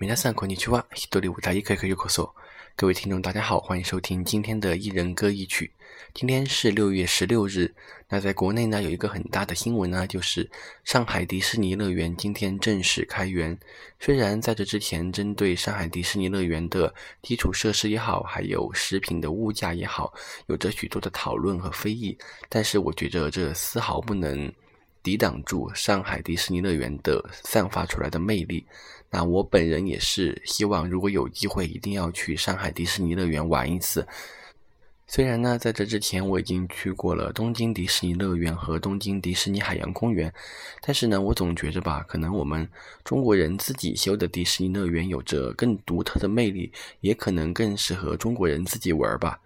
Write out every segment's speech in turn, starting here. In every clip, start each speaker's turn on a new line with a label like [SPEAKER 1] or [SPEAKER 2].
[SPEAKER 1] 皆さんこんにちは。一人舞台一可以ようこそ。各位听众，大家好，欢迎收听今天的一人歌一曲。今天是六月十六日。那在国内呢，有一个很大的新闻呢，就是上海迪士尼乐园今天正式开园。虽然在这之前，针对上海迪士尼乐园的基础设施也好，还有食品的物价也好，有着许多的讨论和非议，但是我觉着这丝毫不能。 抵挡住上海迪士尼乐园的散发出来的魅力。那我本人也是希望，如果有机会，一定要去上海迪士尼乐园玩一次。虽然呢，在这之前我已经去过了东京迪士尼乐园和东京迪士尼海洋公园，但是呢，我总觉着吧，可能我们中国人自己修的迪士尼乐园有着更独特的魅力，也可能更适合中国人自己玩吧。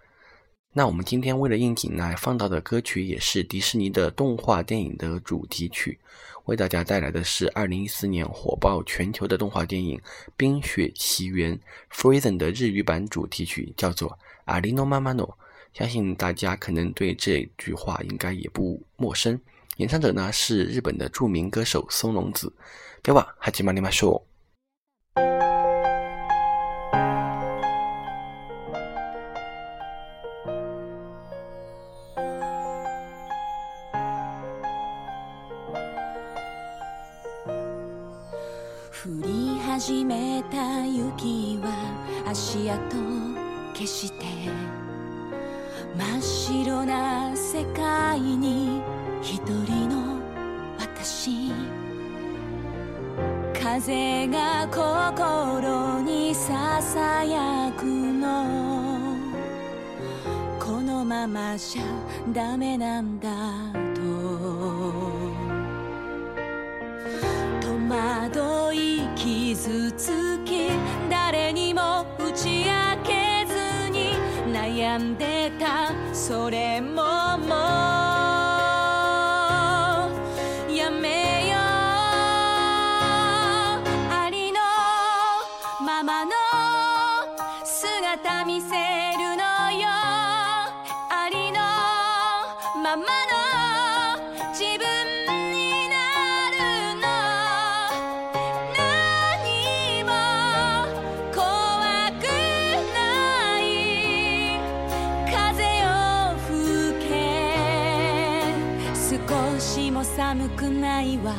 [SPEAKER 1] 那我们今天为了应景呢，放到的歌曲也是迪士尼的动画电影的主题曲，为大家带来的是二零一四年火爆全球的动画电影《冰雪奇缘》Frozen 的日语版主题曲，叫做《阿里诺妈妈诺》。相信大家可能对这句话应该也不陌生。演唱者呢是日本的著名歌手松隆子。では始まりましょう。
[SPEAKER 2] 降り始めた雪は足跡消して真っ白な世界に一人の私。風が心にささやくの。このままじゃダメなんだ。傷つき誰にも打ち明けずに悩んでた。それももう少しも寒くないわ。